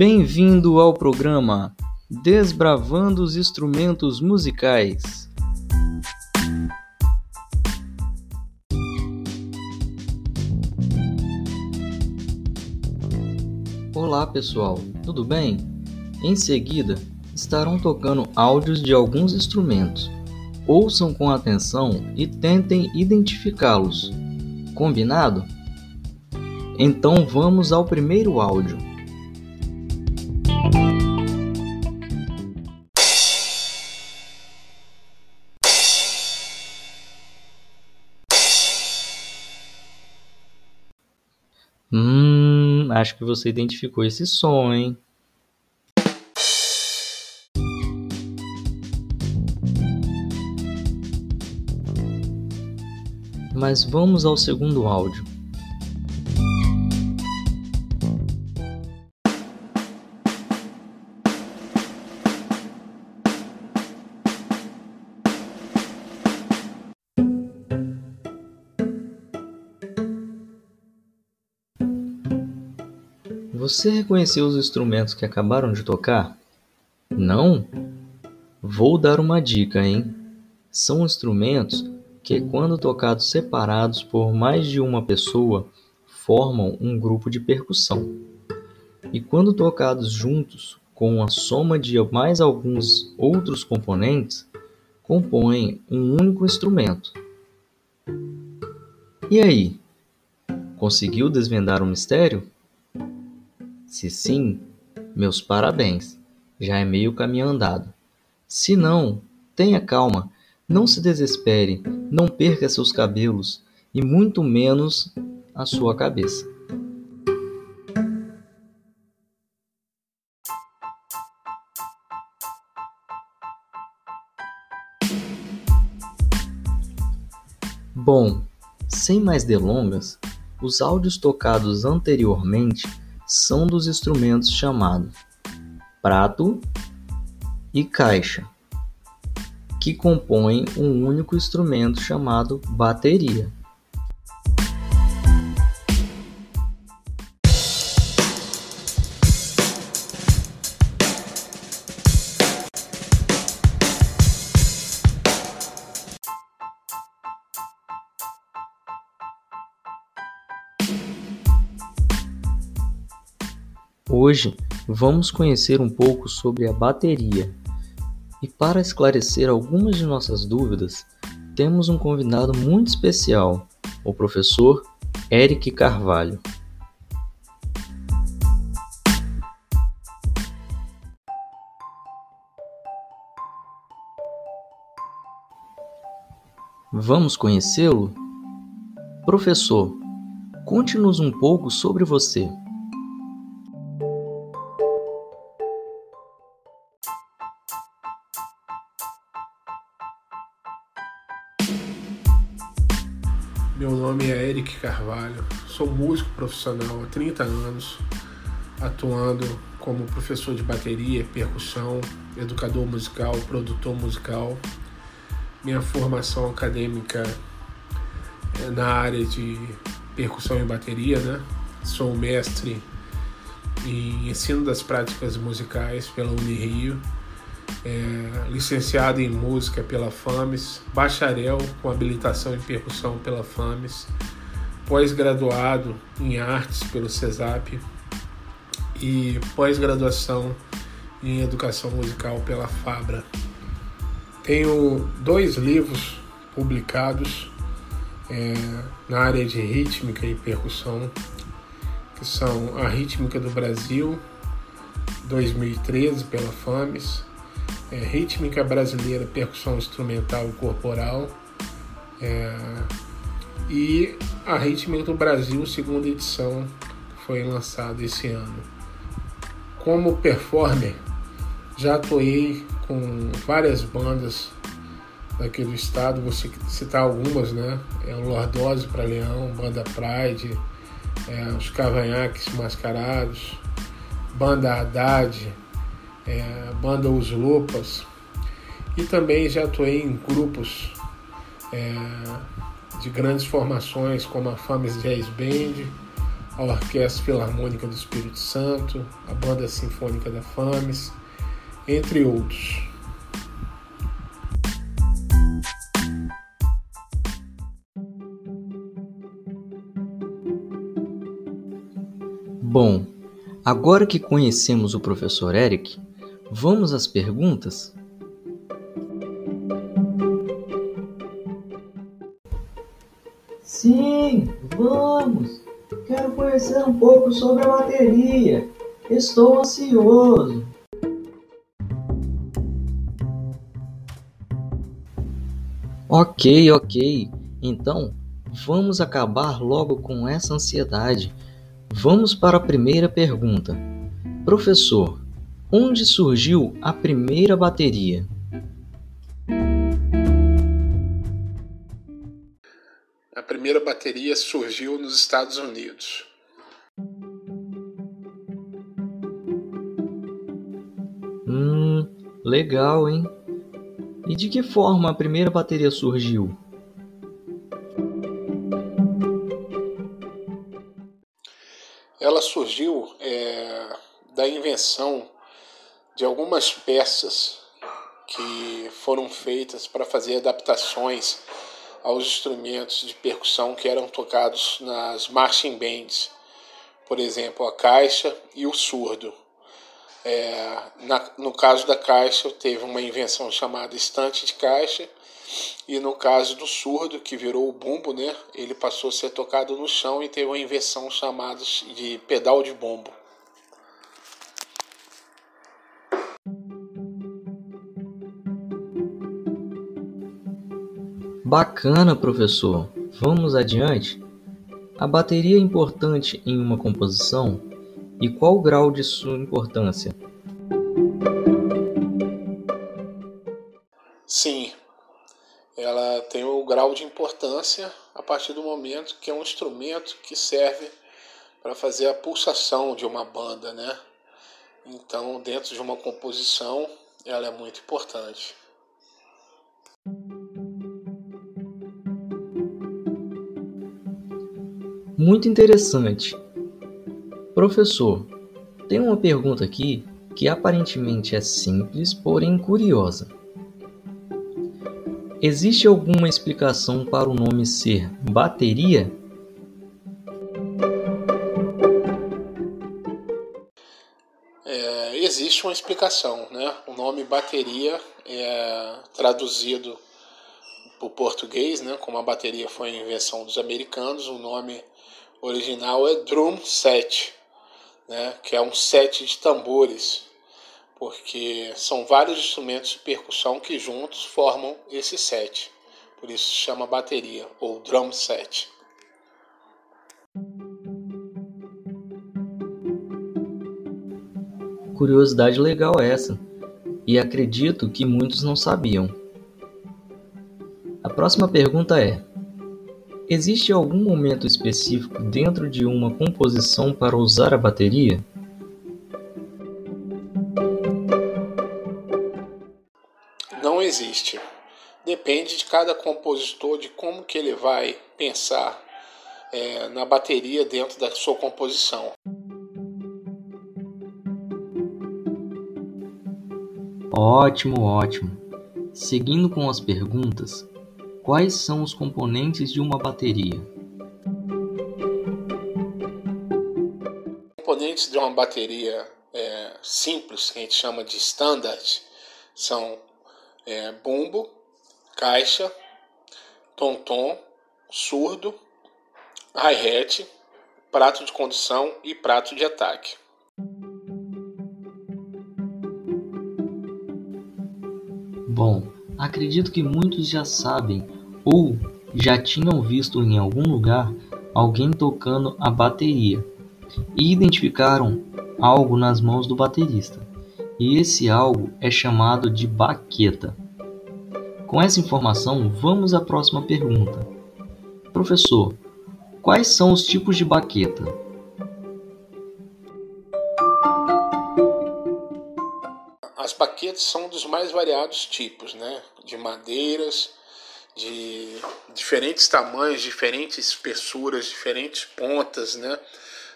Bem-vindo ao programa Desbravando os Instrumentos Musicais. Olá pessoal, tudo bem? Em seguida, estarão tocando áudios de alguns instrumentos. Ouçam com atenção e tentem identificá-los. Combinado? Então vamos ao primeiro áudio. Acho que você identificou esse som, hein? Mas vamos ao segundo áudio. Você reconheceu os instrumentos que acabaram de tocar? Não? Vou dar uma dica, hein? São instrumentos que, quando tocados separados por mais de uma pessoa, formam um grupo de percussão. E quando tocados juntos, com a soma de mais alguns outros componentes, compõem um único instrumento. E aí? Conseguiu desvendar o mistério? Se sim, meus parabéns, já é meio caminho andado. Se não, tenha calma, não se desespere, não perca seus cabelos e muito menos a sua cabeça. Bom, sem mais delongas, os áudios tocados anteriormente são dos instrumentos chamados prato e caixa, que compõem um único instrumento chamado bateria. Hoje vamos conhecer um pouco sobre a bateria. E para esclarecer algumas de nossas dúvidas, temos um convidado muito especial, o professor Eric Carvalho. Vamos conhecê-lo? Professor, conte-nos um pouco sobre você. Meu nome é Eric Carvalho, sou músico profissional há 30 anos, atuando como professor de bateria, percussão, educador musical, produtor musical. Minha formação acadêmica é na área de percussão e bateria, né? Sou mestre em ensino das práticas musicais pela Unirio é, licenciado em música pela FAMES, bacharel com habilitação em percussão pela FAMES, pós-graduado em artes pelo CESAP e pós-graduação em educação musical pela FABRA. Tenho dois livros publicados é, na área de rítmica e percussão, que são A Rítmica do Brasil, 2013, pela FAMES, é, Rítmica Brasileira, Percussão Instrumental e Corporal, é, e a Rítmica do Brasil, segunda edição, foi lançada esse ano. Como performer, já atuei com várias bandas daqui do estado, vou citar algumas, né? É o Lordose para Leão, Banda Pride, é, os Cavanhaques Mascarados, Banda Haddad, é, banda Os Lupas e também já atuei em grupos é, de grandes formações como a Fames Jazz Band, a Orquestra Filarmônica do Espírito Santo, a Banda Sinfônica da FAMES, entre outros. Bom, agora que conhecemos o professor Eric, vamos às perguntas? Sim, vamos! Quero conhecer um pouco sobre a bateria. Estou ansioso. Ok, ok. Então, vamos acabar logo com essa ansiedade. Vamos para a primeira pergunta. Professor, onde surgiu a primeira bateria? A primeira bateria surgiu nos Estados Unidos. Hum, legal, hein? E de que forma a primeira bateria surgiu? Ela surgiu é, da invenção de algumas peças que foram feitas para fazer adaptações aos instrumentos de percussão que eram tocados nas marching bands, por exemplo, a caixa e o surdo. É, na, no caso da caixa, teve uma invenção chamada estante de caixa, e no caso do surdo, que virou o bumbo, né, ele passou a ser tocado no chão e teve uma invenção chamada de pedal de bombo. Bacana, professor. Vamos adiante? A bateria é importante em uma composição? E qual o grau de sua importância? Sim, ela tem o grau de importância a partir do momento que é um instrumento que serve para fazer a pulsação de uma banda, né? Então, dentro de uma composição, ela é muito importante. Muito interessante. Professor, tem uma pergunta aqui que aparentemente é simples, porém curiosa. Existe alguma explicação para o nome ser bateria? É, existe uma explicação, né? O nome bateria é traduzido para o português, né? Como a bateria foi a invenção dos americanos, o nome original é drum set, né, que é um set de tambores, porque são vários instrumentos de percussão que juntos formam esse set. Por isso se chama bateria ou drum set. Curiosidade legal essa, e acredito que muitos não sabiam. A próxima pergunta é: Existe algum momento específico dentro de uma composição para usar a bateria? Não existe. Depende de cada compositor de como que ele vai pensar é, na bateria dentro da sua composição. Ótimo, ótimo. Seguindo com as perguntas, Quais são os componentes de uma bateria? Componentes de uma bateria é, simples, que a gente chama de standard, são é, bumbo, caixa, tom-tom, surdo, hi-hat, prato de condução e prato de ataque. Bom, acredito que muitos já sabem ou já tinham visto em algum lugar alguém tocando a bateria e identificaram algo nas mãos do baterista. E esse algo é chamado de baqueta. Com essa informação, vamos à próxima pergunta. Professor, quais são os tipos de baqueta? As baquetas são dos mais variados tipos, né? De madeiras, de diferentes tamanhos, diferentes espessuras, diferentes pontas, né?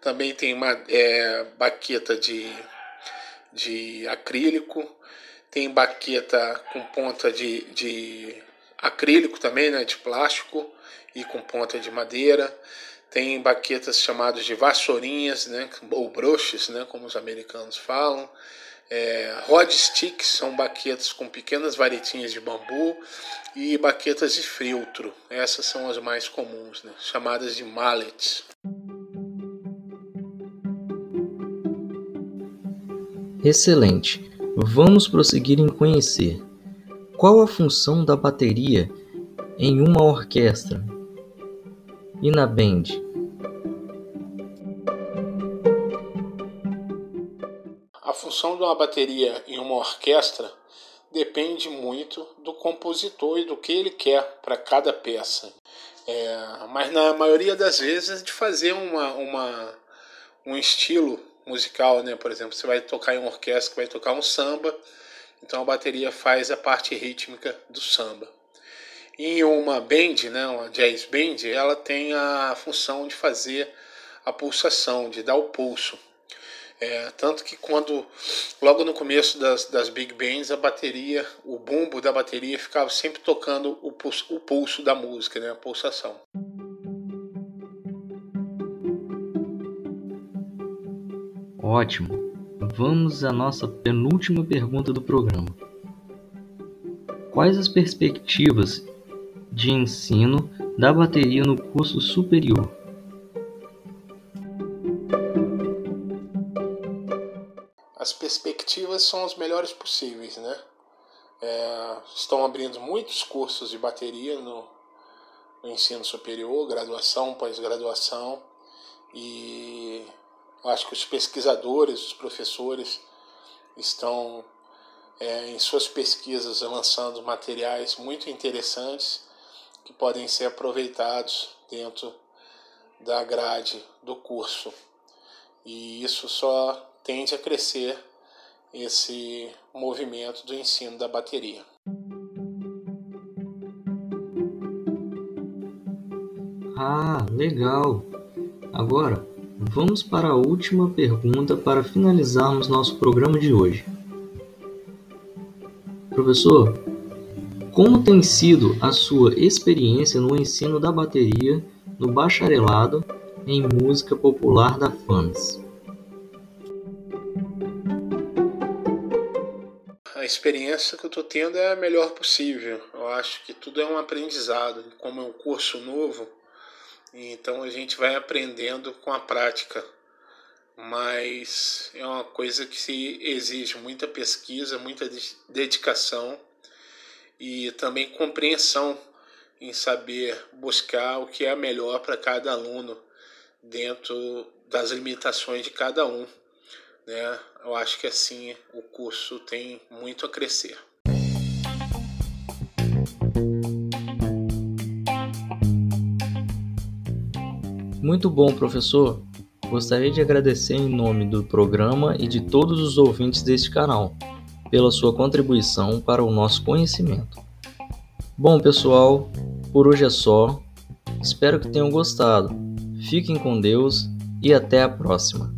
Também tem uma é, baqueta de, de acrílico, tem baqueta com ponta de, de acrílico também, né, de plástico e com ponta de madeira. Tem baquetas chamadas de vassourinhas, né, ou broches, né, como os americanos falam. É, rod sticks são baquetas com pequenas varetinhas de bambu e baquetas de feltro. Essas são as mais comuns, né, chamadas de mallets. Excelente. Vamos prosseguir em conhecer qual a função da bateria em uma orquestra e na band. A função de uma bateria em uma orquestra depende muito do compositor e do que ele quer para cada peça. É, mas na maioria das vezes de fazer uma, uma, um estilo musical, né? Por exemplo, você vai tocar em uma orquestra que vai tocar um samba, então a bateria faz a parte rítmica do samba. Em uma band, né, uma jazz band, ela tem a função de fazer a pulsação, de dar o pulso. É, tanto que quando, logo no começo das, das big bands, a bateria, o bumbo da bateria ficava sempre tocando o pulso, o pulso da música, né, a pulsação. Ótimo. Vamos à nossa penúltima pergunta do programa. Quais as perspectivas de ensino da bateria no curso superior? Perspectivas são as melhores possíveis, né? É, estão abrindo muitos cursos de bateria no, no ensino superior, graduação, pós-graduação, e acho que os pesquisadores, os professores estão é, em suas pesquisas lançando materiais muito interessantes que podem ser aproveitados dentro da grade do curso. E isso só tende a crescer esse movimento do ensino da bateria. Ah, legal! Agora, vamos para a última pergunta para finalizarmos nosso programa de hoje. Professor, como tem sido a sua experiência no ensino da bateria no bacharelado em música popular da FAMS? Experiência que eu estou tendo é a melhor possível. Eu acho que tudo é um aprendizado. Como é um curso novo, então a gente vai aprendendo com a prática. Mas é uma coisa que se exige muita pesquisa, muita dedicação e também compreensão em saber buscar o que é melhor para cada aluno dentro das limitações de cada um. Né? Eu acho que assim o curso tem muito a crescer. Muito bom, professor. Gostaria de agradecer em nome do programa e de todos os ouvintes deste canal pela sua contribuição para o nosso conhecimento. Bom, pessoal, por hoje é só. Espero que tenham gostado. Fiquem com Deus e até a próxima.